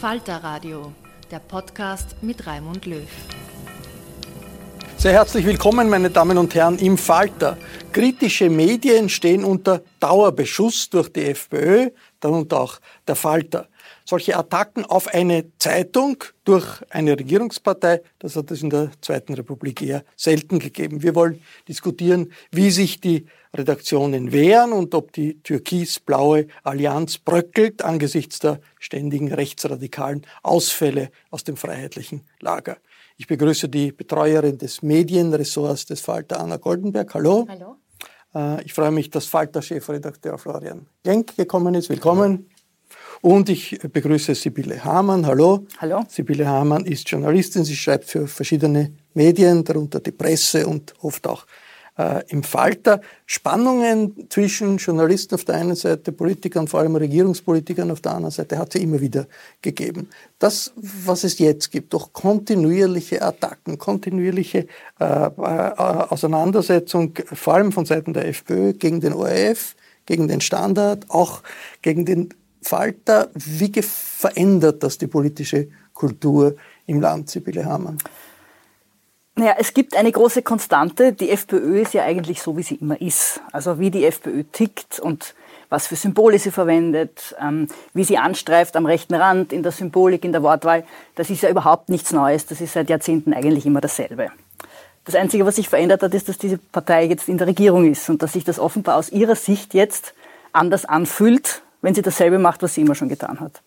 Falter Radio, der Podcast mit Raimund Löw. Sehr herzlich willkommen, meine Damen und Herren, im Falter. Kritische Medien stehen unter Dauerbeschuss durch die FPÖ, darunter auch der Falter. Solche Attacken auf eine Zeitung durch eine Regierungspartei, das hat es in der Zweiten Republik eher selten gegeben. Wir wollen diskutieren, wie sich die Redaktionen wehren und ob die türkis-blaue Allianz bröckelt angesichts der ständigen rechtsradikalen Ausfälle aus dem freiheitlichen Lager. Ich begrüße die Betreuerin des Medienressorts des Falter, Anna Goldenberg. Hallo. Hallo. Äh, ich freue mich, dass Falter-Chefredakteur Florian Genk gekommen ist. Willkommen. Und ich begrüße Sibylle Hamann. Hallo. Hallo. Sibylle Hamann ist Journalistin. Sie schreibt für verschiedene Medien, darunter die Presse und oft auch äh, im Falter. Spannungen zwischen Journalisten auf der einen Seite, Politikern, vor allem Regierungspolitikern auf der anderen Seite, hat es immer wieder gegeben. Das, was es jetzt gibt, doch kontinuierliche Attacken, kontinuierliche äh, äh, Auseinandersetzung, vor allem von Seiten der FPÖ gegen den ORF, gegen den Standard, auch gegen den Falter. Wie verändert das die politische Kultur im Land, Sibylle Hamann? Naja, es gibt eine große Konstante. Die FPÖ ist ja eigentlich so, wie sie immer ist. Also wie die FPÖ tickt und was für Symbole sie verwendet, ähm, wie sie anstreift am rechten Rand, in der Symbolik, in der Wortwahl. Das ist ja überhaupt nichts Neues. Das ist seit Jahrzehnten eigentlich immer dasselbe. Das Einzige, was sich verändert hat, ist, dass diese Partei jetzt in der Regierung ist und dass sich das offenbar aus ihrer Sicht jetzt anders anfühlt, wenn sie dasselbe macht, was sie immer schon getan hat.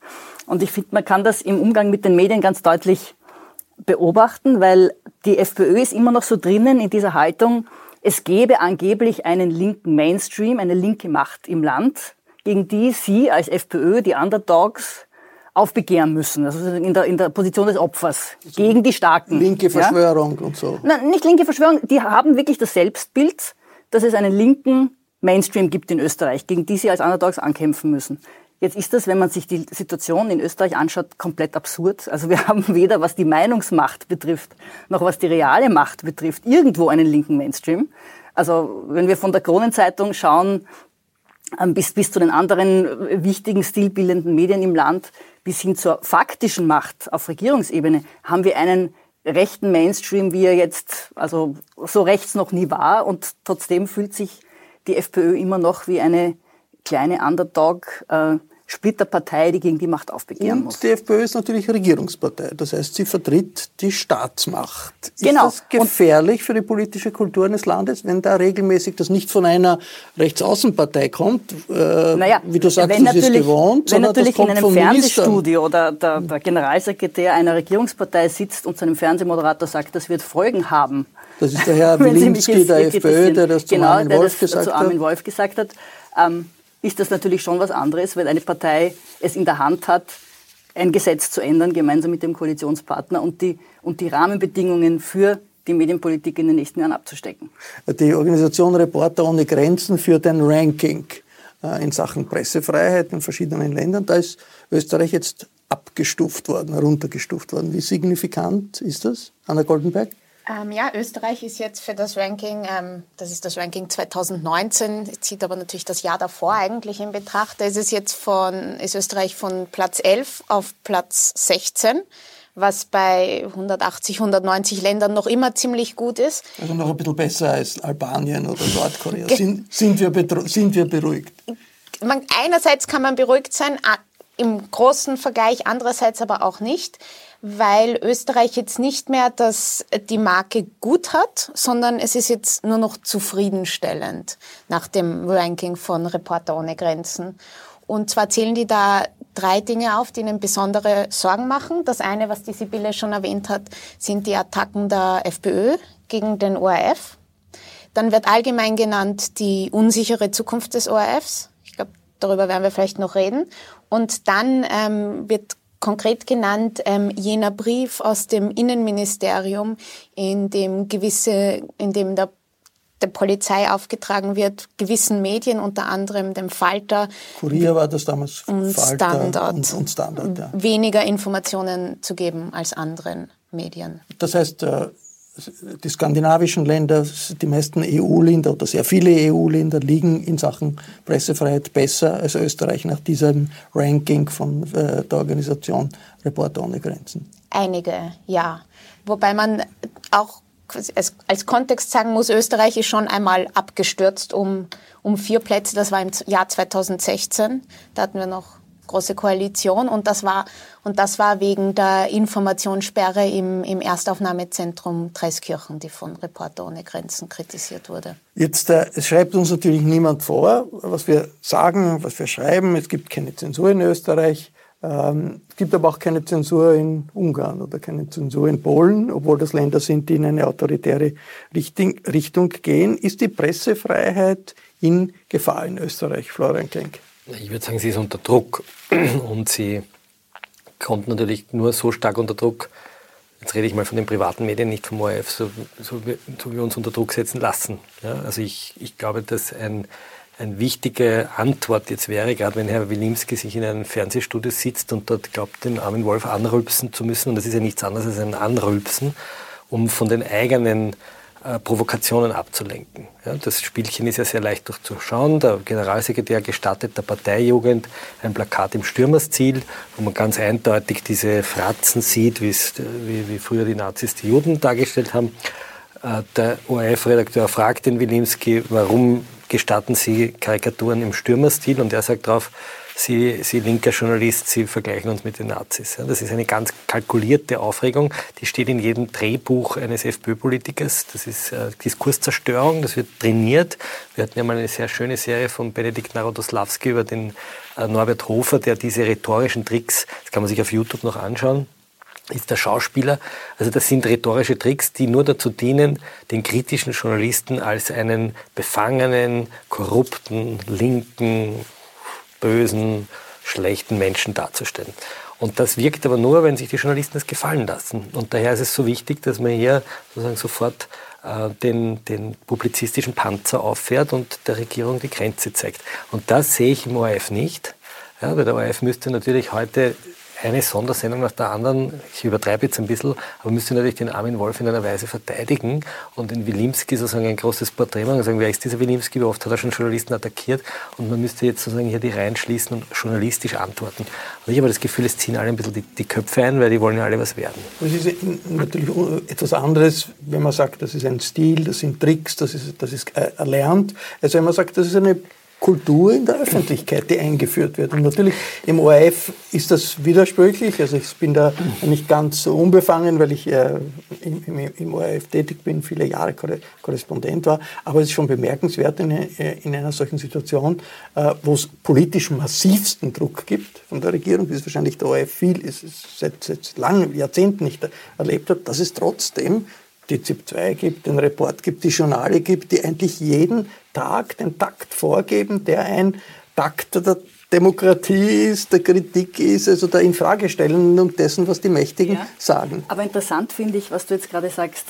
Und ich finde, man kann das im Umgang mit den Medien ganz deutlich beobachten, weil die FPÖ ist immer noch so drinnen in dieser Haltung, es gäbe angeblich einen linken Mainstream, eine linke Macht im Land, gegen die sie als FPÖ, die Underdogs, aufbegehren müssen, also in der, in der Position des Opfers, also gegen die Starken. Linke Verschwörung ja? und so. Nein, nicht linke Verschwörung, die haben wirklich das Selbstbild, dass es einen linken Mainstream gibt in Österreich, gegen die sie als Underdogs ankämpfen müssen. Jetzt ist das, wenn man sich die Situation in Österreich anschaut, komplett absurd. Also wir haben weder, was die Meinungsmacht betrifft, noch was die reale Macht betrifft, irgendwo einen linken Mainstream. Also wenn wir von der Kronenzeitung schauen, ähm, bis, bis zu den anderen wichtigen stilbildenden Medien im Land, bis hin zur faktischen Macht auf Regierungsebene, haben wir einen rechten Mainstream, wie er jetzt also so rechts noch nie war. Und trotzdem fühlt sich die FPÖ immer noch wie eine kleine Underdog, äh, Splitterpartei, die gegen die Macht aufbegehren und muss. Die FPÖ ist natürlich Regierungspartei. Das heißt, sie vertritt die Staatsmacht. Genau. Ist das gefährlich und für die politische Kultur eines Landes, wenn da regelmäßig das nicht von einer Rechtsaußenpartei kommt, äh, naja, wie du sagst, das ist gewohnt, Wenn natürlich in einem Fernsehstudio oder der, der Generalsekretär einer Regierungspartei sitzt und zu einem Fernsehmoderator sagt, das wird Folgen haben. Das ist der Herr Wilimski der FPÖ, der das zu genau, Armin Wolf das gesagt zu Armin Wolf gesagt hat. Ähm, ist das natürlich schon was anderes, weil eine Partei es in der Hand hat, ein Gesetz zu ändern, gemeinsam mit dem Koalitionspartner und die, und die Rahmenbedingungen für die Medienpolitik in den nächsten Jahren abzustecken. Die Organisation Reporter ohne Grenzen führt ein Ranking äh, in Sachen Pressefreiheit in verschiedenen Ländern. Da ist Österreich jetzt abgestuft worden, heruntergestuft worden. Wie signifikant ist das, Anna Goldenberg? Ähm, ja, Österreich ist jetzt für das Ranking, ähm, das ist das Ranking 2019, zieht aber natürlich das Jahr davor eigentlich in Betracht. Da ist es jetzt von, ist Österreich von Platz 11 auf Platz 16 was bei 180, 190 Ländern noch immer ziemlich gut ist. Also noch ein bisschen besser als Albanien oder Nordkorea. Sind, sind, wir, sind wir beruhigt? Man, einerseits kann man beruhigt sein, im großen Vergleich, andererseits aber auch nicht weil Österreich jetzt nicht mehr das, die Marke gut hat, sondern es ist jetzt nur noch zufriedenstellend nach dem Ranking von Reporter ohne Grenzen. Und zwar zählen die da drei Dinge auf, die ihnen besondere Sorgen machen. Das eine, was die Sibylle schon erwähnt hat, sind die Attacken der FPÖ gegen den ORF. Dann wird allgemein genannt die unsichere Zukunft des ORFs. Ich glaube, darüber werden wir vielleicht noch reden. Und dann ähm, wird konkret genannt ähm, jener Brief aus dem Innenministerium, in dem gewisse, in dem der der Polizei aufgetragen wird, gewissen Medien, unter anderem dem Falter. Kurier war das damals und Falter Standard, und, und Standard ja. weniger Informationen zu geben als anderen Medien. Das heißt, äh, die skandinavischen Länder, die meisten EU-Länder oder sehr viele EU-Länder liegen in Sachen Pressefreiheit besser als Österreich nach diesem Ranking von äh, der Organisation Reporter ohne Grenzen. Einige, ja. Wobei man auch als, als Kontext sagen muss, Österreich ist schon einmal abgestürzt um, um vier Plätze. Das war im Jahr 2016. Da hatten wir noch große Koalition und das war und das war wegen der Informationssperre im, im Erstaufnahmezentrum Dreiskirchen, die von Reporter ohne Grenzen kritisiert wurde. Jetzt äh, es schreibt uns natürlich niemand vor, was wir sagen, was wir schreiben. Es gibt keine Zensur in Österreich. Ähm, es gibt aber auch keine Zensur in Ungarn oder keine Zensur in Polen, obwohl das Länder sind, die in eine autoritäre Richtung gehen. Ist die Pressefreiheit in Gefahr in Österreich, Florian Klenk? Ich würde sagen, sie ist unter Druck. Und sie kommt natürlich nur so stark unter Druck, jetzt rede ich mal von den privaten Medien, nicht vom ORF, so, so, so wie wir uns unter Druck setzen lassen. Ja, also ich, ich glaube, dass ein eine wichtige Antwort jetzt wäre, gerade wenn Herr Wilimski sich in einem Fernsehstudio sitzt und dort glaubt, den armen Wolf anrülpsen zu müssen, und das ist ja nichts anderes als ein Anrülpsen, um von den eigenen Provokationen abzulenken. Ja, das Spielchen ist ja sehr leicht durchzuschauen. Der Generalsekretär gestattet der Parteijugend ein Plakat im Stürmersziel, wo man ganz eindeutig diese Fratzen sieht, wie, wie früher die Nazis die Juden dargestellt haben. Äh, der ORF-Redakteur fragt den Wilimski, warum gestatten Sie Karikaturen im Stürmerstil und er sagt drauf, Sie, Sie linker Journalist, Sie vergleichen uns mit den Nazis. Ja, das ist eine ganz kalkulierte Aufregung, die steht in jedem Drehbuch eines FPÖ-Politikers. Das ist äh, Diskurszerstörung, das wird trainiert. Wir hatten ja mal eine sehr schöne Serie von Benedikt Narodoslawski über den äh, Norbert Hofer, der diese rhetorischen Tricks, das kann man sich auf YouTube noch anschauen, ist der Schauspieler. Also das sind rhetorische Tricks, die nur dazu dienen, den kritischen Journalisten als einen befangenen, korrupten, linken, bösen, schlechten Menschen darzustellen. Und das wirkt aber nur, wenn sich die Journalisten das gefallen lassen. Und daher ist es so wichtig, dass man hier sozusagen sofort äh, den, den publizistischen Panzer auffährt und der Regierung die Grenze zeigt. Und das sehe ich im ORF nicht. Ja, weil der ORF müsste natürlich heute eine Sondersendung nach der anderen, ich übertreibe jetzt ein bisschen, aber müsste natürlich den Armin Wolf in einer Weise verteidigen und den Wilimski sozusagen ein großes Porträt machen und sagen, wer ist dieser Wilimski, wie oft hat er schon Journalisten attackiert und man müsste jetzt sozusagen hier die Reihen schließen und journalistisch antworten. Und ich habe das Gefühl, es ziehen alle ein bisschen die, die Köpfe ein, weil die wollen ja alle was werden. Es ist natürlich etwas anderes, wenn man sagt, das ist ein Stil, das sind Tricks, das ist, das ist äh, erlernt. Also wenn man sagt, das ist eine Kultur in der Öffentlichkeit, die eingeführt wird. Und natürlich im ORF ist das widersprüchlich. Also ich bin da nicht ganz so unbefangen, weil ich äh, im, im, im, ORF tätig bin, viele Jahre Korrespondent war. Aber es ist schon bemerkenswert in, äh, in einer solchen Situation, äh, wo es politisch massivsten Druck gibt von der Regierung, wie es wahrscheinlich der ORF viel ist, seit, seit langen Jahrzehnten nicht erlebt hat, dass es trotzdem die ZIP 2 gibt, den Report gibt, die Journale gibt, die eigentlich jeden Tag den Takt vorgeben, der ein Takt der Demokratie ist, der Kritik ist, also der Infragestellen und dessen, was die Mächtigen ja. sagen. Aber interessant finde ich, was du jetzt gerade sagst,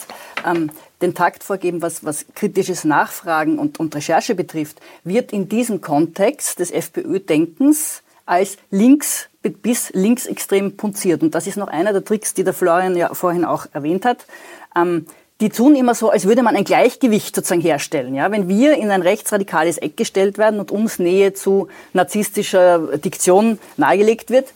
ähm, den Takt vorgeben, was, was kritisches Nachfragen und, und Recherche betrifft, wird in diesem Kontext des FPÖ-Denkens als links bis linksextrem punziert. Und das ist noch einer der Tricks, die der Florian ja vorhin auch erwähnt hat. Ähm, die tun immer so, als würde man ein Gleichgewicht sozusagen herstellen. Ja? Wenn wir in ein rechtsradikales Eck gestellt werden und uns Nähe zu narzisstischer Diktion nahegelegt wird,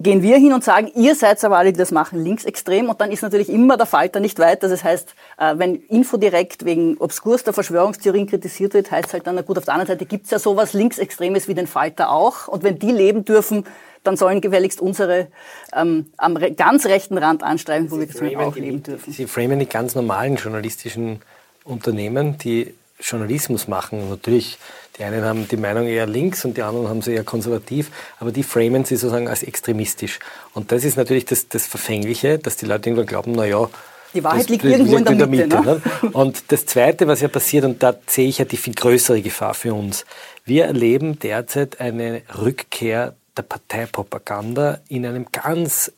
gehen wir hin und sagen, ihr seid aber alle, die das machen, linksextrem. Und dann ist natürlich immer der Falter nicht weit. Das heißt, äh, wenn Infodirekt wegen obskurster Verschwörungstheorien kritisiert wird, heißt es halt dann, na gut, auf der anderen Seite gibt es ja sowas Linksextremes wie den Falter auch. Und wenn die leben dürfen, dann sollen gefälligst unsere ähm, am ganz rechten Rand anstreifen, wo Sie wir auch leben dürfen. Sie framen die ganz normalen journalistischen Unternehmen, die Journalismus machen. Natürlich, die einen haben die Meinung eher links und die anderen haben sie eher konservativ, aber die framen sie sozusagen als extremistisch. Und das ist natürlich das, das Verfängliche, dass die Leute irgendwann glauben, na ja, die Wahrheit das liegt irgendwo in der, in der Mitte. Mitte ne? Ne? Und das Zweite, was ja passiert, und da sehe ich ja die viel größere Gefahr für uns. Wir erleben derzeit eine Rückkehr der Parteipropaganda in einem ganz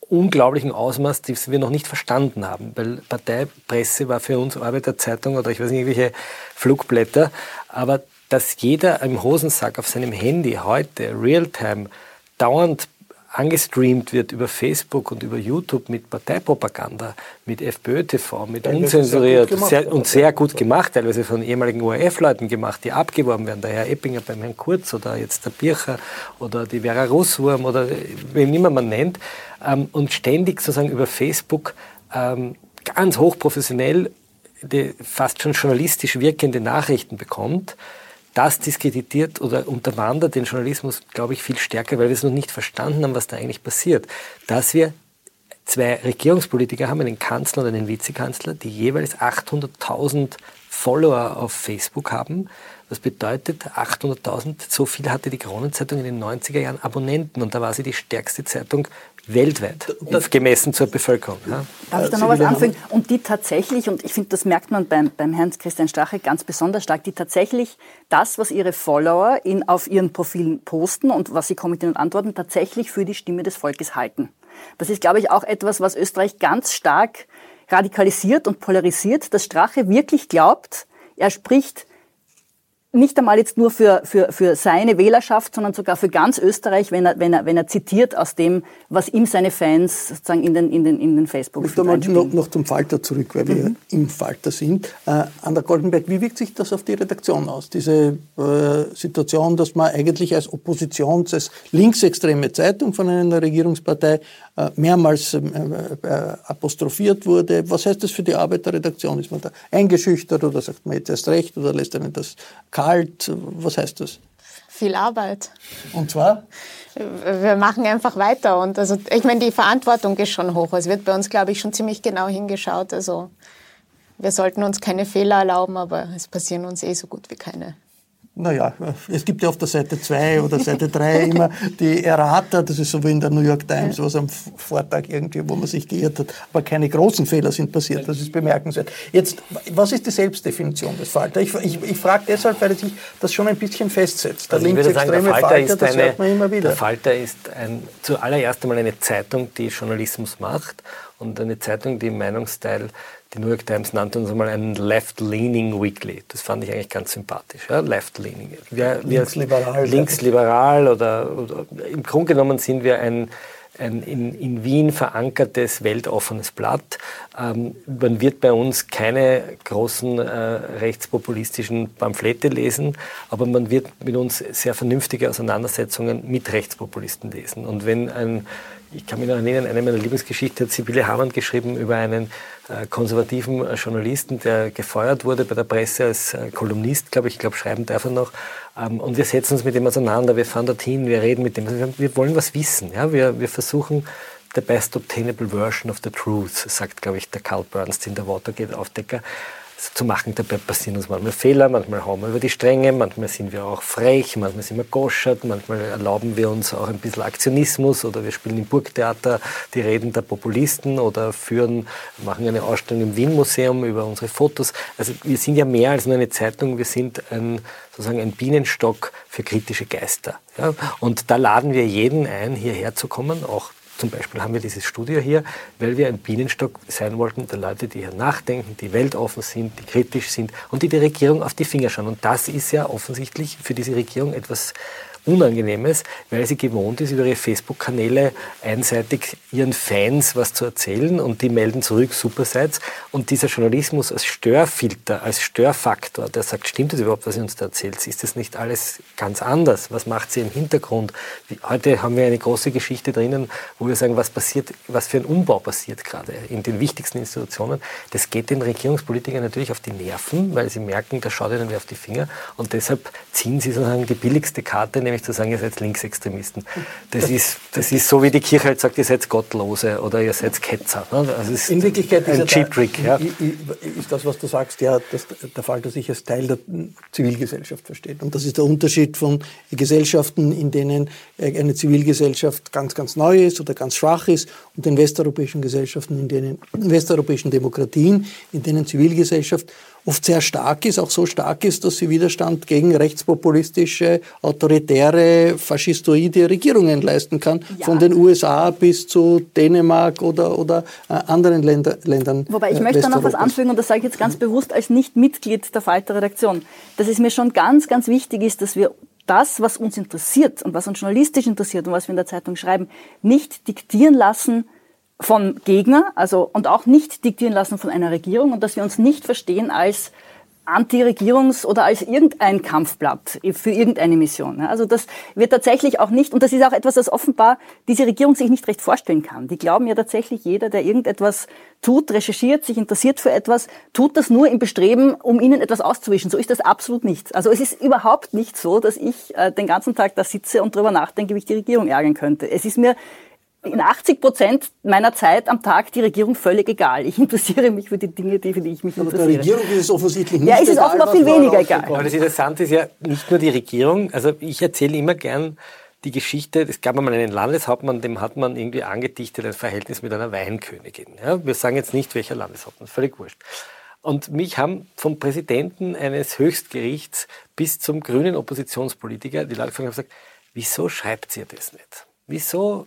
unglaublichen Ausmaß, das wir noch nicht verstanden haben. Weil Parteipresse war für uns Arbeiterzeitung oder ich weiß nicht, irgendwelche Flugblätter. Aber dass jeder im Hosensack auf seinem Handy heute Realtime dauernd angestreamt wird über Facebook und über YouTube mit Parteipropaganda, mit FPÖ-TV, mit ja, unzensuriert sehr sehr, und sehr gut gemacht, teilweise von ehemaligen ORF-Leuten gemacht, die abgeworben werden, der Herr Eppinger beim Herrn Kurz oder jetzt der Bircher oder die Vera Russwurm oder wem immer man nennt, ähm, und ständig sozusagen über Facebook ähm, ganz hochprofessionell die fast schon journalistisch wirkende Nachrichten bekommt, das diskreditiert oder unterwandert den Journalismus, glaube ich, viel stärker, weil wir es noch nicht verstanden haben, was da eigentlich passiert. Dass wir zwei Regierungspolitiker haben, einen Kanzler und einen Vizekanzler, die jeweils 800.000 Follower auf Facebook haben. Das bedeutet 800.000, so viel hatte die Kronenzeitung in den 90er Jahren Abonnenten und da war sie die stärkste Zeitung weltweit, das, gemessen zur Bevölkerung. Ja. Darf ich da noch was anfügen? Und die tatsächlich, und ich finde, das merkt man beim, beim Herrn Christian Strache ganz besonders stark, die tatsächlich das, was ihre Follower in, auf ihren Profilen posten und was sie kommentieren und antworten, tatsächlich für die Stimme des Volkes halten. Das ist, glaube ich, auch etwas, was Österreich ganz stark radikalisiert und polarisiert, dass Strache wirklich glaubt, er spricht nicht einmal jetzt nur für, für, für seine Wählerschaft, sondern sogar für ganz Österreich, wenn er, wenn er, wenn er zitiert aus dem, was ihm seine Fans sozusagen in den, in den, in den facebook Ich möchte noch, noch zum Falter zurück, weil mhm. wir im Falter sind. Äh, Anna Goldenberg, wie wirkt sich das auf die Redaktion aus? Diese äh, Situation, dass man eigentlich als Oppositions-, als linksextreme Zeitung von einer Regierungspartei äh, mehrmals ähm, äh, äh, apostrophiert wurde. Was heißt das für die Arbeit der Redaktion? Ist man da eingeschüchtert oder sagt man jetzt erst recht oder lässt einen das kalt? Was heißt das? Viel Arbeit. Und zwar? Wir machen einfach weiter. Und also, ich meine, die Verantwortung ist schon hoch. Es wird bei uns, glaube ich, schon ziemlich genau hingeschaut. Also, wir sollten uns keine Fehler erlauben, aber es passieren uns eh so gut wie keine. Naja, es gibt ja auf der Seite 2 oder Seite 3 immer die Errata, das ist so wie in der New York Times, was am Vortag irgendwie, wo man sich geirrt hat. Aber keine großen Fehler sind passiert, das ist bemerkenswert. Jetzt, was ist die Selbstdefinition des Falter? Ich, ich, ich frage deshalb, weil sich das schon ein bisschen festsetzt. Der also linksextreme Falter, Falter das eine, hört man immer wieder. Der Falter ist ein, zuallererst einmal eine Zeitung, die Journalismus macht und eine Zeitung, die im Meinungsteil die New York Times nannte uns einmal einen Left-Leaning Weekly. Das fand ich eigentlich ganz sympathisch. Ja? Left-Leaning. Linksliberal. Linksliberal oder, oder, im Grunde genommen sind wir ein, ein in, in, Wien verankertes, weltoffenes Blatt. Ähm, man wird bei uns keine großen äh, rechtspopulistischen Pamphlete lesen, aber man wird mit uns sehr vernünftige Auseinandersetzungen mit Rechtspopulisten lesen. Und wenn ein ich kann mich noch erinnern, eine meiner Lieblingsgeschichten hat Sibylle Hamann geschrieben über einen äh, konservativen äh, Journalisten, der gefeuert wurde bei der Presse als äh, Kolumnist, glaube ich, ich glaube, schreiben darf er noch. Ähm, und wir setzen uns mit ihm auseinander, wir fahren dorthin, wir reden mit. Also wir, wollen was wissen. Ja? Wir, wir versuchen, the best obtainable version of the truth, sagt, glaube ich, der Carl Bernstein, der Watergate-Aufdecker zu machen. Dabei passieren uns manchmal Fehler, manchmal hauen wir über die Stränge, manchmal sind wir auch frech, manchmal sind wir goschert, manchmal erlauben wir uns auch ein bisschen Aktionismus oder wir spielen im Burgtheater die Reden der Populisten oder führen, machen eine Ausstellung im Wien-Museum über unsere Fotos. Also wir sind ja mehr als nur eine Zeitung, wir sind ein, sozusagen ein Bienenstock für kritische Geister. Ja? Und da laden wir jeden ein, hierher zu kommen, auch zum Beispiel haben wir dieses Studio hier, weil wir ein Bienenstock sein wollten der Leute, die hier nachdenken, die weltoffen sind, die kritisch sind und die die Regierung auf die Finger schauen. Und das ist ja offensichtlich für diese Regierung etwas Unangenehmes, weil sie gewohnt ist, über ihre Facebook-Kanäle einseitig ihren Fans was zu erzählen und die melden zurück, super seid's. Und dieser Journalismus als Störfilter, als Störfaktor, der sagt, stimmt das überhaupt, was ihr uns da erzählt? Ist das nicht alles ganz anders? Was macht sie im Hintergrund? Heute haben wir eine große Geschichte drinnen, wo wir sagen, was passiert, was für ein Umbau passiert gerade in den wichtigsten Institutionen. Das geht den Regierungspolitikern natürlich auf die Nerven, weil sie merken, da schaut ihnen wer auf die Finger und deshalb ziehen sie sozusagen die billigste Karte, nämlich zu sagen, ihr seid Linksextremisten. Das ist, das ist so, wie die Kirche halt sagt, ihr seid Gottlose oder ihr seid Ketzer. Ne? Also In Wirklichkeit ein Cheap Trick. Ja. Ist das, was du sagst, ja, dass der Fall, dass sich als Teil der Zivilgesellschaft versteht. Und das ist der Unterschied von Gesellschaften, in denen eine Zivilgesellschaft ganz, ganz neu ist oder ganz schwach ist und den westeuropäischen Gesellschaften, in denen, westeuropäischen Demokratien, in denen Zivilgesellschaft oft sehr stark ist, auch so stark ist, dass sie Widerstand gegen rechtspopulistische, autoritäre, faschistoide Regierungen leisten kann, ja. von den USA bis zu Dänemark oder, oder äh, anderen Länder, Ländern. Wobei ich äh, möchte da noch was anfügen und das sage ich jetzt ganz bewusst als Nicht-Mitglied der Falter-Redaktion, dass es mir schon ganz, ganz wichtig ist, dass wir das, was uns interessiert und was uns journalistisch interessiert und was wir in der Zeitung schreiben, nicht diktieren lassen von Gegner, also und auch nicht diktieren lassen von einer Regierung und dass wir uns nicht verstehen als Anti-Regierungs- oder als irgendein Kampfblatt für irgendeine Mission. Also das wird tatsächlich auch nicht, und das ist auch etwas, das offenbar diese Regierung sich nicht recht vorstellen kann. Die glauben ja tatsächlich, jeder, der irgendetwas tut, recherchiert, sich interessiert für etwas, tut das nur im Bestreben, um ihnen etwas auszuwischen. So ist das absolut nicht. Also es ist überhaupt nicht so, dass ich äh, den ganzen Tag da sitze und darüber nachdenke, wie ich die Regierung ärgern könnte. Es ist mir in 80 Prozent meiner Zeit am Tag die Regierung völlig egal. Ich interessiere mich für die Dinge, die, für die ich mich Aber interessiere. Der Regierung ist es offensichtlich nicht Ja, es ist egal, offenbar viel weniger egal. Aber das Interessante ist ja nicht nur die Regierung. Also ich erzähle immer gern die Geschichte, es gab einmal einen Landeshauptmann, dem hat man irgendwie angedichtet ein Verhältnis mit einer Weinkönigin. Ja, wir sagen jetzt nicht, welcher Landeshauptmann, völlig wurscht. Und mich haben vom Präsidenten eines Höchstgerichts bis zum grünen Oppositionspolitiker die Leute gefragt, gesagt, wieso schreibt ihr das nicht? Wieso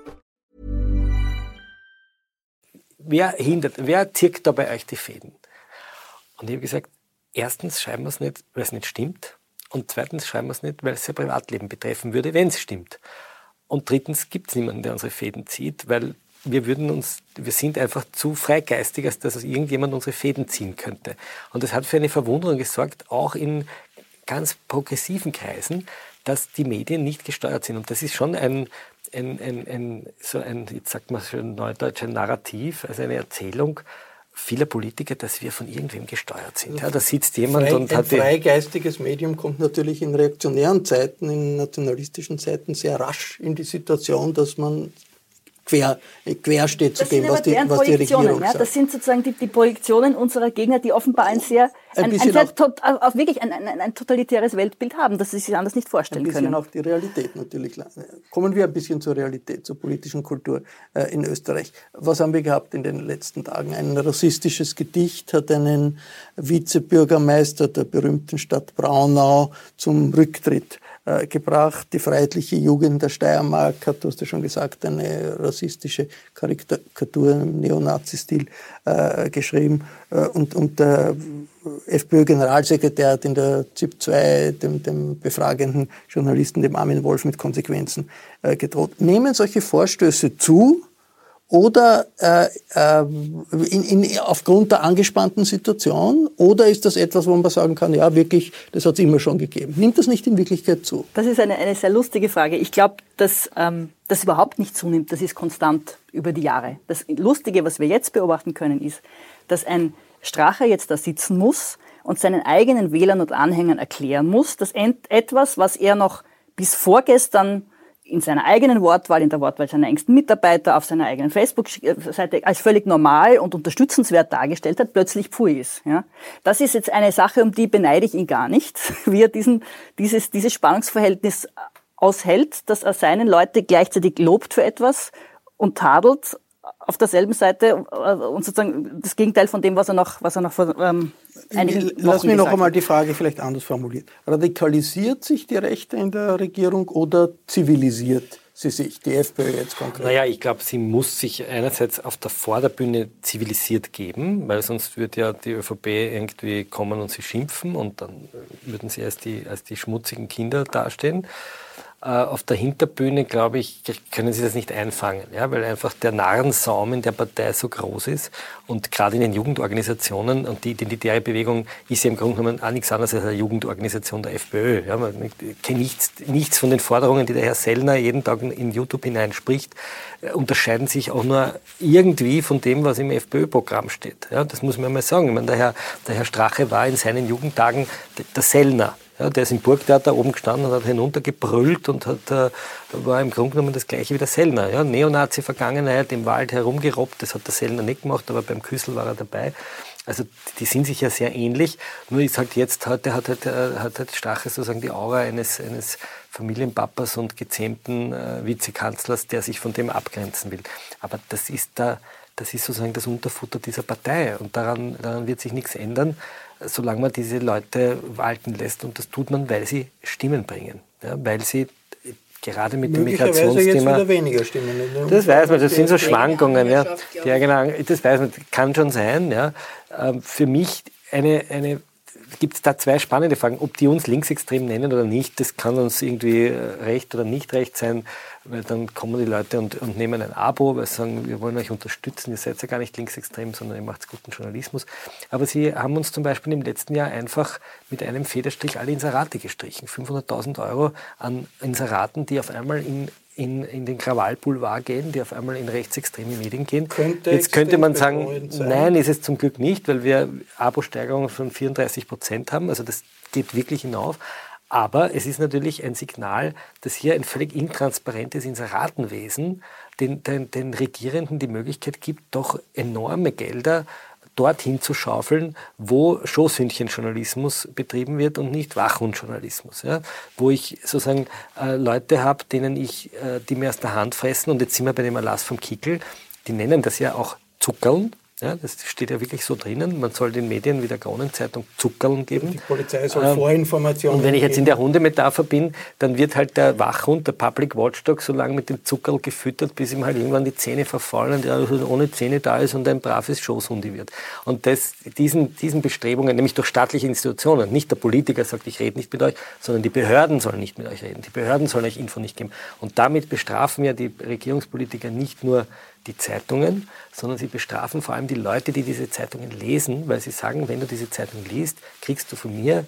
Wer hindert, wer zirkt da bei euch die Fäden? Und ich habe gesagt, erstens schreiben wir es nicht, weil es nicht stimmt. Und zweitens schreiben wir es nicht, weil es ihr Privatleben betreffen würde, wenn es stimmt. Und drittens gibt es niemanden, der unsere Fäden zieht, weil wir würden uns, wir sind einfach zu freigeistig, als dass irgendjemand unsere Fäden ziehen könnte. Und das hat für eine Verwunderung gesorgt, auch in ganz progressiven Kreisen, dass die Medien nicht gesteuert sind. Und das ist schon ein, ein, ein, ein so ein, jetzt sagt man schon neudeutsch, ein Narrativ, also eine Erzählung, vieler Politiker, dass wir von irgendwem gesteuert sind. Ja, da sitzt jemand Frei, und ein hat freigeistiges Medium kommt natürlich in reaktionären Zeiten, in nationalistischen Zeiten sehr rasch in die Situation, dass man quer, quer steht zu dem, was die, was die Regierung ja? sagt. Das sind sozusagen die, die Projektionen unserer Gegner, die offenbar ein sehr, ein, ein, ein sehr tot, auch wirklich ein, ein, totalitäres Weltbild haben, das sie sich anders nicht vorstellen können. Ein bisschen auf die Realität natürlich. Kommen wir ein bisschen zur Realität, zur politischen Kultur äh, in Österreich. Was haben wir gehabt in den letzten Tagen? Ein rassistisches Gedicht hat einen Vizebürgermeister der berühmten Stadt Braunau zum Rücktritt äh, gebracht. Die freiheitliche Jugend der Steiermark hat, du hast ja schon gesagt, eine rassistische Karikatur im Neonazi-Stil äh, geschrieben. Äh, und, und der FPÖ-Generalsekretär hat in der ZIP 2 dem, dem befragenden Journalisten, dem Armin Wolf, mit Konsequenzen äh, gedroht. Nehmen solche Vorstöße zu? Oder äh, äh, in, in, aufgrund der angespannten Situation? Oder ist das etwas, wo man sagen kann, ja, wirklich, das hat es immer schon gegeben? Nimmt das nicht in Wirklichkeit zu? Das ist eine, eine sehr lustige Frage. Ich glaube, dass ähm, das überhaupt nicht zunimmt. Das ist konstant über die Jahre. Das Lustige, was wir jetzt beobachten können, ist, dass ein Strache jetzt da sitzen muss und seinen eigenen Wählern und Anhängern erklären muss, dass etwas, was er noch bis vorgestern in seiner eigenen Wortwahl, in der Wortwahl seiner engsten Mitarbeiter, auf seiner eigenen Facebook-Seite als völlig normal und unterstützenswert dargestellt hat, plötzlich pfui ist. Ja? Das ist jetzt eine Sache, um die beneide ich ihn gar nicht, wie er diesen, dieses, dieses Spannungsverhältnis aushält, dass er seinen Leute gleichzeitig lobt für etwas und tadelt auf derselben Seite äh, und sozusagen das Gegenteil von dem, was er noch, was er noch vor ähm, einigen Lass mich noch einmal die Frage vielleicht anders formulieren. Radikalisiert sich die Rechte in der Regierung oder zivilisiert sie sich, die FPÖ jetzt konkret? Naja, ich glaube, sie muss sich einerseits auf der Vorderbühne zivilisiert geben, weil sonst würde ja die ÖVP irgendwie kommen und sie schimpfen und dann würden sie als die, als die schmutzigen Kinder dastehen. Äh, auf der Hinterbühne, glaube ich, können sie das nicht einfangen, ja, weil einfach der Narrensaum in der Partei so groß ist und gerade in den Jugendorganisationen und die identitäre Bewegung ist ja im Grunde genommen auch nichts anderes als eine Jugendorganisation der FPÖ. Ja, man kennt nichts, nichts von den Forderungen, die der Herr Sellner jeden Tag in YouTube hineinspricht, äh, unterscheiden sich auch nur irgendwie von dem, was im FPÖ-Programm steht. Ja, das muss man mal sagen. Ich meine, der, Herr, der Herr Strache war in seinen Jugendtagen der Sellner. Ja, der ist im Burgtheater oben gestanden und hat hinuntergebrüllt und hat, äh, war im Grunde genommen das gleiche wie der Sellner. Ja, Neonazi-Vergangenheit im Wald herumgerobbt, das hat der Sellner nicht gemacht, aber beim Küssel war er dabei. Also die sind sich ja sehr ähnlich. Nur ist halt jetzt heute hat halt, äh, hat halt Strache sozusagen die Aura eines, eines Familienpapas und gezähmten äh, Vizekanzlers, der sich von dem abgrenzen will. Aber das ist da, das ist sozusagen das Unterfutter dieser Partei und daran, daran wird sich nichts ändern solange man diese Leute walten lässt. Und das tut man, weil sie Stimmen bringen. Ja, weil sie gerade mit dem Migrationsthema. Jetzt weniger Stimmen. Das weiß man, das sind so Schwankungen. Ja. ja, genau, das weiß man, kann schon sein. Ja. Ähm, für mich eine, eine gibt es da zwei spannende Fragen. Ob die uns linksextrem nennen oder nicht, das kann uns irgendwie äh, recht oder nicht recht sein weil dann kommen die Leute und, und nehmen ein Abo, weil sie sagen, wir wollen euch unterstützen, ihr seid ja gar nicht linksextrem, sondern ihr macht guten Journalismus. Aber sie haben uns zum Beispiel im letzten Jahr einfach mit einem Federstrich alle Inserate gestrichen. 500.000 Euro an Inseraten, die auf einmal in in, in den Krawallboulevard gehen, die auf einmal in rechtsextreme Medien gehen. Könnte Jetzt könnte man sagen, nein, ist es zum Glück nicht, weil wir Abo-Steigerungen von 34 Prozent haben. Also das geht wirklich hinauf. Aber es ist natürlich ein Signal, dass hier ein völlig intransparentes Inseratenwesen den, den, den Regierenden die Möglichkeit gibt, doch enorme Gelder dorthin zu schaufeln, wo Schoßhündchenjournalismus betrieben wird und nicht Wachhundjournalismus. Ja? Wo ich sozusagen äh, Leute habe, denen ich, äh, die mir aus der Hand fressen, und jetzt sind wir bei dem Erlass vom Kickel, die nennen das ja auch Zuckerln, ja, das steht ja wirklich so drinnen. Man soll den Medien wie der Kronenzeitung Zuckerln geben. Die Polizei soll ähm, Vorinformationen Und wenn ich jetzt in der Hundemetapher bin, dann wird halt der Wachhund, der Public Watchdog, so lange mit dem Zuckerl gefüttert, bis ihm halt irgendwann die Zähne verfallen und er also ohne Zähne da ist und ein braves Schoßhundi wird. Und das, diesen, diesen Bestrebungen, nämlich durch staatliche Institutionen, nicht der Politiker sagt, ich rede nicht mit euch, sondern die Behörden sollen nicht mit euch reden. Die Behörden sollen euch Info nicht geben. Und damit bestrafen ja die Regierungspolitiker nicht nur die Zeitungen, sondern sie bestrafen vor allem die Leute, die diese Zeitungen lesen, weil sie sagen, wenn du diese Zeitung liest, kriegst du von mir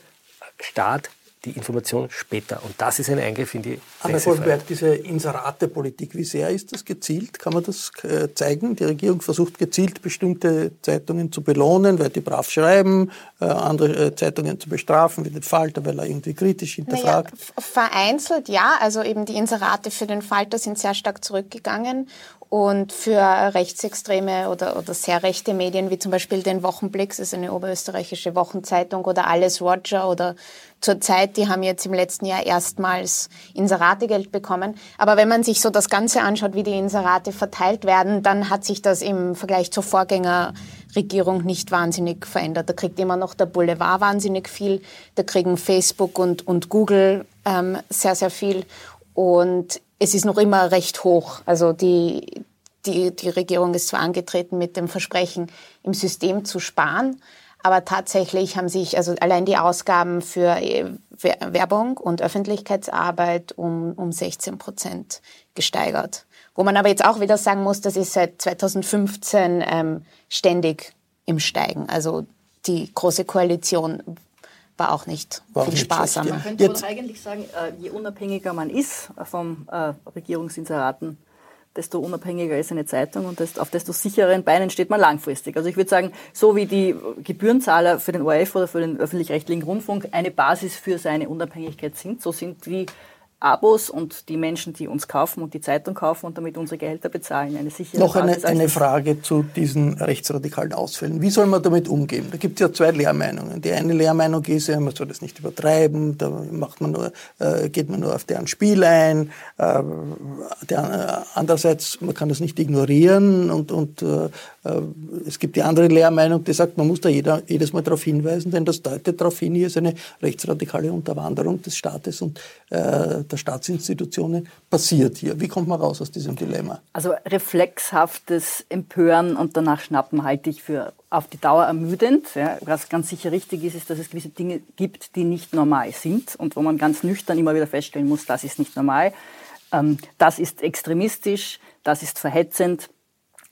Staat die Information später. Und das ist ein Eingriff in die Anna Goldberg, diese Inserate-Politik, wie sehr ist das gezielt? Kann man das äh, zeigen? Die Regierung versucht gezielt bestimmte Zeitungen zu belohnen, weil die brav schreiben, äh, andere äh, Zeitungen zu bestrafen, wie den Falter, weil er irgendwie kritisch hinterfragt. Naja, vereinzelt ja, also eben die Inserate für den Falter sind sehr stark zurückgegangen und für rechtsextreme oder, oder sehr rechte Medien, wie zum Beispiel den Wochenblick, das ist eine oberösterreichische Wochenzeitung, oder Alles Roger oder zur Zeit, die haben jetzt im letzten Jahr erstmals Inserategeld bekommen. Aber wenn man sich so das Ganze anschaut, wie die Inserate verteilt werden, dann hat sich das im Vergleich zur Vorgängerregierung nicht wahnsinnig verändert. Da kriegt immer noch der Boulevard wahnsinnig viel, da kriegen Facebook und, und Google ähm, sehr, sehr viel. Und es ist noch immer recht hoch. Also die, die, die Regierung ist zwar angetreten mit dem Versprechen, im System zu sparen, aber tatsächlich haben sich also allein die Ausgaben für äh, Werbung und Öffentlichkeitsarbeit um, um 16 Prozent gesteigert. Wo man aber jetzt auch wieder sagen muss, das ist seit 2015 ähm, ständig im Steigen. Also die Große Koalition war auch nicht war viel nicht sparsamer. Man könnte jetzt. eigentlich sagen, äh, je unabhängiger man ist vom äh, Regierungsinseraten, desto unabhängiger ist eine Zeitung und auf desto sicheren Beinen steht man langfristig. Also ich würde sagen, so wie die Gebührenzahler für den ORF oder für den öffentlich-rechtlichen Rundfunk eine Basis für seine Unabhängigkeit sind, so sind die Abos und die Menschen, die uns kaufen und die Zeitung kaufen und damit unsere Gehälter bezahlen, eine sichere Noch eine, eine Frage zu diesen rechtsradikalen Ausfällen. Wie soll man damit umgehen? Da gibt es ja zwei Lehrmeinungen. Die eine Lehrmeinung ist ja, man soll das nicht übertreiben, da macht man nur, äh, geht man nur auf deren Spiel ein. Äh, der, andererseits, man kann das nicht ignorieren und, und äh, äh, es gibt die andere Lehrmeinung, die sagt, man muss da jeder, jedes Mal darauf hinweisen, denn das deutet darauf hin, hier ist eine rechtsradikale Unterwanderung des Staates und äh, der Staatsinstitutionen passiert hier. Wie kommt man raus aus diesem Dilemma? Also reflexhaftes Empören und danach Schnappen halte ich für auf die Dauer ermüdend. Ja. Was ganz sicher richtig ist, ist, dass es gewisse Dinge gibt, die nicht normal sind und wo man ganz nüchtern immer wieder feststellen muss, das ist nicht normal. Ähm, das ist extremistisch, das ist verhetzend,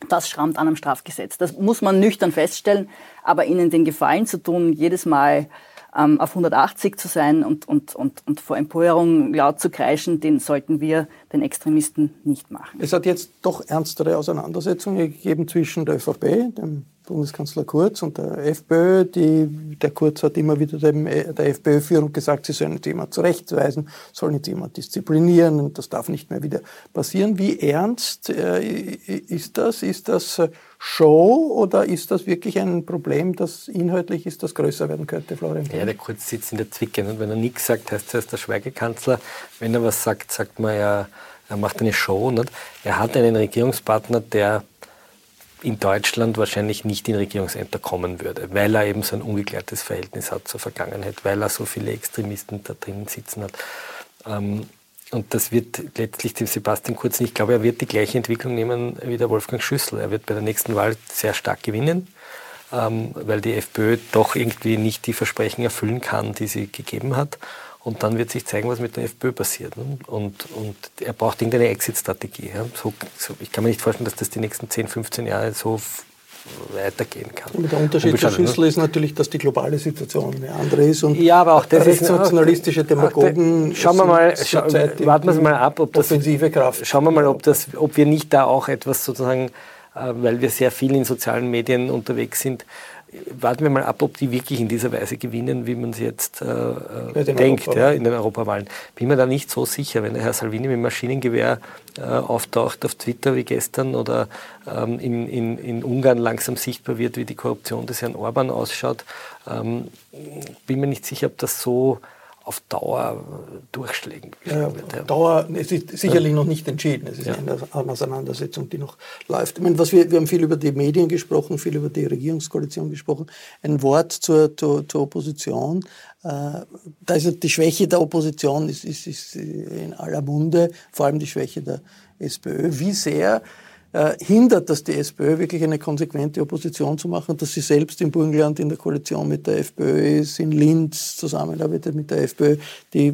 das schrammt an einem Strafgesetz. Das muss man nüchtern feststellen, aber ihnen den Gefallen zu tun, jedes Mal ähm, auf 180 zu sein und, und, und, und vor Empörung laut zu kreischen, den sollten wir den Extremisten nicht machen. Es hat jetzt doch ernstere Auseinandersetzungen gegeben zwischen der ÖVP, dem Bundeskanzler Kurz und der FPÖ. Die, der Kurz hat immer wieder dem, der FPÖ-Führung gesagt, sie sollen nicht jemand zurechtweisen, sollen nicht jemand disziplinieren und das darf nicht mehr wieder passieren. Wie ernst äh, ist das? Ist das äh, Show oder ist das wirklich ein Problem, das inhaltlich ist, das größer werden könnte, Florian? Ja, der Kurz sitzt in der Zwicke und wenn er nichts sagt, heißt er, er der Schweigekanzler. Wenn er was sagt, sagt man ja, er macht eine Show. Nicht? Er hat einen Regierungspartner, der in Deutschland wahrscheinlich nicht in Regierungsämter kommen würde, weil er eben so ein ungeklärtes Verhältnis hat zur Vergangenheit, weil er so viele Extremisten da drinnen sitzen hat. Ähm, und das wird letztlich dem Sebastian Kurz, ich glaube, er wird die gleiche Entwicklung nehmen wie der Wolfgang Schüssel. Er wird bei der nächsten Wahl sehr stark gewinnen, ähm, weil die FPÖ doch irgendwie nicht die Versprechen erfüllen kann, die sie gegeben hat. Und dann wird sich zeigen, was mit der FPÖ passiert. Ne? Und, und er braucht irgendeine Exit-Strategie. So, so, ich kann mir nicht vorstellen, dass das die nächsten 10, 15 Jahre so weitergehen kann. Und der Unterschied zu Schüssel ne? ist natürlich, dass die globale Situation eine andere ist und ja, aber auch das rechtsnationalistische Demagogen. Schauen wir mal, scha warten wir mal ab, ob das offensive Kraft. Schauen wir mal, ob das, ob wir nicht da auch etwas sozusagen, äh, weil wir sehr viel in sozialen Medien unterwegs sind, warten wir mal ab, ob die wirklich in dieser Weise gewinnen, wie man es jetzt äh, äh denkt ja, in den Europawahlen. Bin mir da nicht so sicher, wenn der Herr Salvini mit dem Maschinengewehr äh, auftaucht auf Twitter wie gestern oder ähm, in, in, in, Ungarn langsam sichtbar wird, wie die Korruption des Herrn Orban ausschaut. Ähm, bin mir nicht sicher, ob das so auf Dauer durchschlägen ja, wird. Dauer, es ist sicherlich ja. noch nicht entschieden. Es ist eine Auseinandersetzung, die noch läuft. Ich meine, was wir, wir haben viel über die Medien gesprochen, viel über die Regierungskoalition gesprochen. Ein Wort zur, zur, zur Opposition. Äh, da ist die Schwäche der Opposition ist, ist, ist in aller Munde, vor allem die Schwäche der SPÖ. Wie sehr äh, hindert das die SPÖ wirklich eine konsequente Opposition zu machen, dass sie selbst im Burgenland in der Koalition mit der FPÖ ist, in Linz zusammenarbeitet mit der FPÖ. Die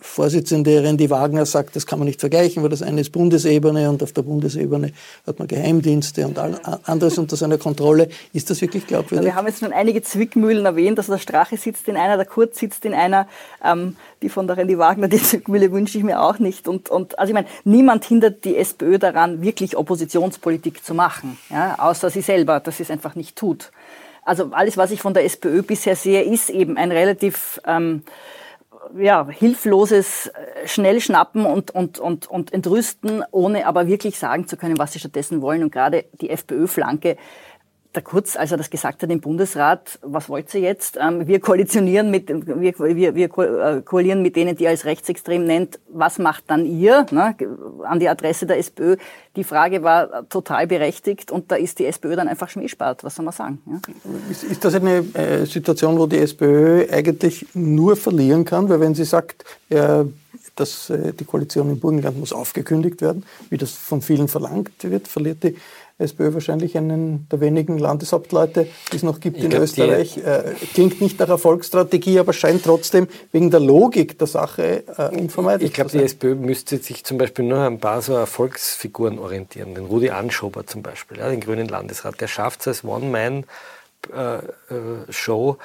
Vorsitzende Randy Wagner sagt, das kann man nicht vergleichen, weil das eine ist Bundesebene und auf der Bundesebene hat man Geheimdienste und anderes unter seiner Kontrolle. Ist das wirklich glaubwürdig? Wir haben jetzt schon einige Zwickmühlen erwähnt, also der Strache sitzt in einer, der Kurz sitzt in einer, ähm, die von der Randy Wagner, die Zwickmühle wünsche ich mir auch nicht. Und, und also ich meine, niemand hindert die SPÖ daran, wirklich Opposition Oppositionspolitik zu machen, ja, außer sie selber, dass sie es einfach nicht tut. Also alles, was ich von der SPÖ bisher sehe, ist eben ein relativ ähm, ja, hilfloses äh, Schnellschnappen und, und, und, und Entrüsten, ohne aber wirklich sagen zu können, was sie stattdessen wollen. Und gerade die FPÖ-Flanke der Kurz, als er das gesagt hat im Bundesrat, was wollt ihr jetzt? Ähm, wir koalitionieren mit, wir, wir, wir äh, koalieren mit denen, die ihr als rechtsextrem nennt. Was macht dann ihr? Ne? An die Adresse der SPÖ. Die Frage war total berechtigt und da ist die SPÖ dann einfach schmähspart. Was soll man sagen? Ja? Ist, ist, das eine äh, Situation, wo die SPÖ eigentlich nur verlieren kann? Weil wenn sie sagt, äh, dass äh, die Koalition im Burgenland muss aufgekündigt werden, wie das von vielen verlangt wird, verliert die SPÖ wahrscheinlich einen der wenigen Landeshauptleute, die es noch gibt ich in glaub, Österreich. Äh, klingt nicht nach Erfolgsstrategie, aber scheint trotzdem wegen der Logik der Sache äh, unvermeidlich Ich glaube, die SPÖ müsste sich zum Beispiel nur an ein paar so Erfolgsfiguren orientieren. Den Rudi Anschober zum Beispiel, ja, den grünen Landesrat. Der schafft es als One-Man- äh, äh, Show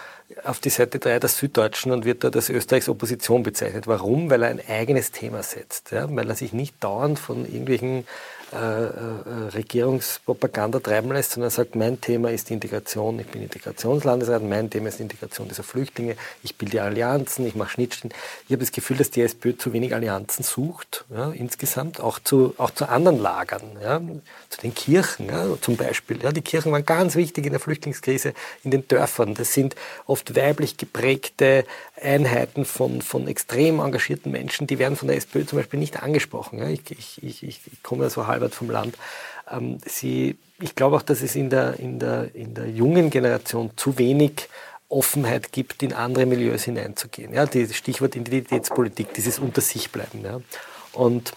auf die Seite 3 der Süddeutschen und wird dort als Österreichs Opposition bezeichnet. Warum? Weil er ein eigenes Thema setzt. Ja? Weil er sich nicht dauernd von irgendwelchen äh, äh, Regierungspropaganda treiben lässt, sondern sagt, mein Thema ist Integration, ich bin Integrationslandesrat, mein Thema ist Integration dieser Flüchtlinge, ich bilde Allianzen, ich mache Schnittstellen. Ich habe das Gefühl, dass die SPÖ zu wenig Allianzen sucht, ja, insgesamt, auch zu, auch zu anderen Lagern, ja, zu den Kirchen ja, zum Beispiel. Ja, die Kirchen waren ganz wichtig in der Flüchtlingskrise in den Dörfern. Das sind oft weiblich geprägte Einheiten von, von extrem engagierten Menschen, die werden von der SPÖ zum Beispiel nicht angesprochen. Ich, ich, ich, ich komme ja so halb Albert vom Land. Ähm, sie, ich glaube auch, dass es in der, in, der, in der jungen Generation zu wenig Offenheit gibt, in andere Milieus hineinzugehen. Ja, das Stichwort Identitätspolitik, dieses Unter sich bleiben. Ja. Und,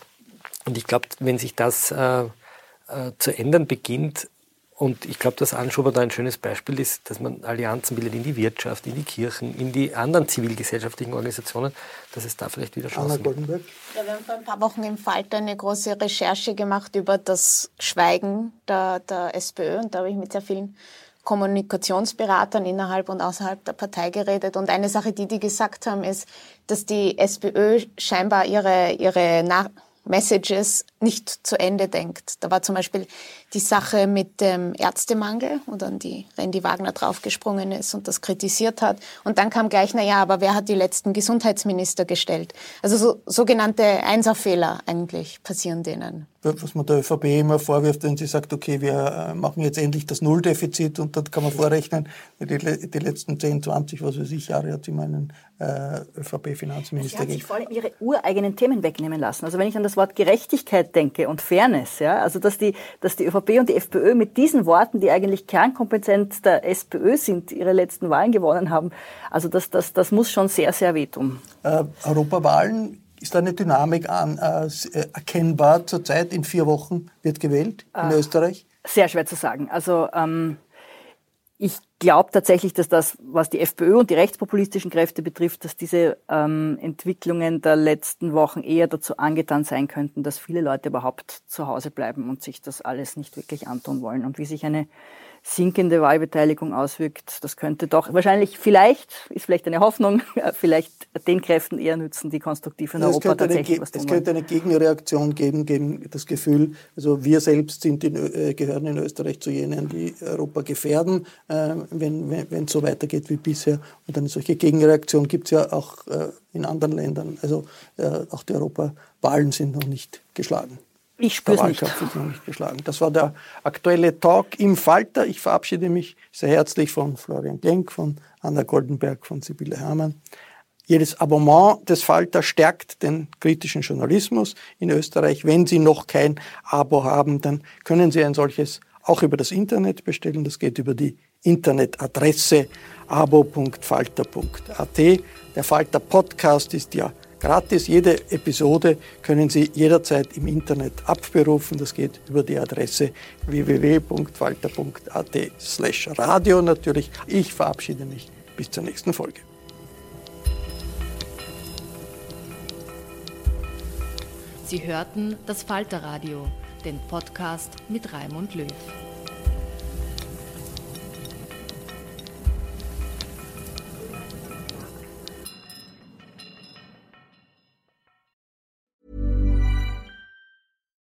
und ich glaube, wenn sich das äh, äh, zu ändern beginnt, und ich glaube, dass Anschober da ein schönes Beispiel ist, dass man Allianzen bildet in die Wirtschaft, in die Kirchen, in die anderen zivilgesellschaftlichen Organisationen, dass es da vielleicht wieder Chancen gibt. Ja, wir haben vor ein paar Wochen im Falter eine große Recherche gemacht über das Schweigen der, der SPÖ und da habe ich mit sehr vielen Kommunikationsberatern innerhalb und außerhalb der Partei geredet. Und eine Sache, die die gesagt haben, ist, dass die SPÖ scheinbar ihre, ihre Nach Messages nicht zu Ende denkt. Da war zum Beispiel die Sache mit dem Ärztemangel, wo dann die Randy Wagner draufgesprungen ist und das kritisiert hat. Und dann kam gleich, na ja, aber wer hat die letzten Gesundheitsminister gestellt? Also so, sogenannte Einserfehler eigentlich passieren denen was man der ÖVP immer vorwirft, wenn sie sagt, okay, wir äh, machen jetzt endlich das Nulldefizit und dann kann man vorrechnen, die, die letzten 10, 20, was weiß ich, Jahre hat sie meinen äh, ÖVP-Finanzminister gegeben. Sie hat sich vor allem ihre ureigenen Themen wegnehmen lassen. Also wenn ich an das Wort Gerechtigkeit denke und Fairness, ja, also dass die, dass die ÖVP und die FPÖ mit diesen Worten, die eigentlich Kernkompetenz der SPÖ sind, ihre letzten Wahlen gewonnen haben, also das, das, das muss schon sehr, sehr wehtun. Äh, Europawahlen ist da eine Dynamik an, äh, äh, erkennbar zurzeit? In vier Wochen wird gewählt in äh, Österreich? Sehr schwer zu sagen. Also ähm, ich glaube tatsächlich, dass das, was die FPÖ und die rechtspopulistischen Kräfte betrifft, dass diese ähm, Entwicklungen der letzten Wochen eher dazu angetan sein könnten, dass viele Leute überhaupt zu Hause bleiben und sich das alles nicht wirklich antun wollen. Und wie sich eine sinkende Wahlbeteiligung auswirkt. Das könnte doch wahrscheinlich, vielleicht, ist vielleicht eine Hoffnung, vielleicht den Kräften eher nützen, die konstruktiv in ja, Europa tatsächlich was tun Es könnte eine Gegenreaktion geben gegen das Gefühl, also wir selbst sind in, äh, gehören in Österreich zu jenen, die Europa gefährden, äh, wenn es wenn, so weitergeht wie bisher. Und eine solche Gegenreaktion gibt es ja auch äh, in anderen Ländern. Also äh, auch die Europawahlen sind noch nicht geschlagen. Ich spüre es nicht. Ist noch nicht geschlagen. Das war der aktuelle Talk im Falter. Ich verabschiede mich sehr herzlich von Florian Klenk, von Anna Goldenberg, von Sibylle Hermann. Jedes Abonnement des Falter stärkt den kritischen Journalismus in Österreich. Wenn Sie noch kein Abo haben, dann können Sie ein solches auch über das Internet bestellen. Das geht über die Internetadresse abo.falter.at. Der Falter Podcast ist ja gratis. Jede Episode können Sie jederzeit im Internet abberufen. Das geht über die Adresse www.falter.at slash radio natürlich. Ich verabschiede mich bis zur nächsten Folge. Sie hörten das Falterradio, den Podcast mit Raimund Löw.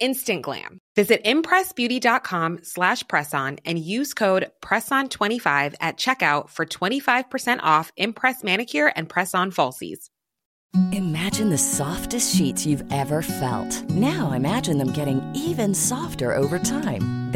instant glam. Visit impressbeauty.com slash presson and use code PRESSON25 at checkout for 25% off Impress Manicure and Press-On Falsies. Imagine the softest sheets you've ever felt. Now imagine them getting even softer over time.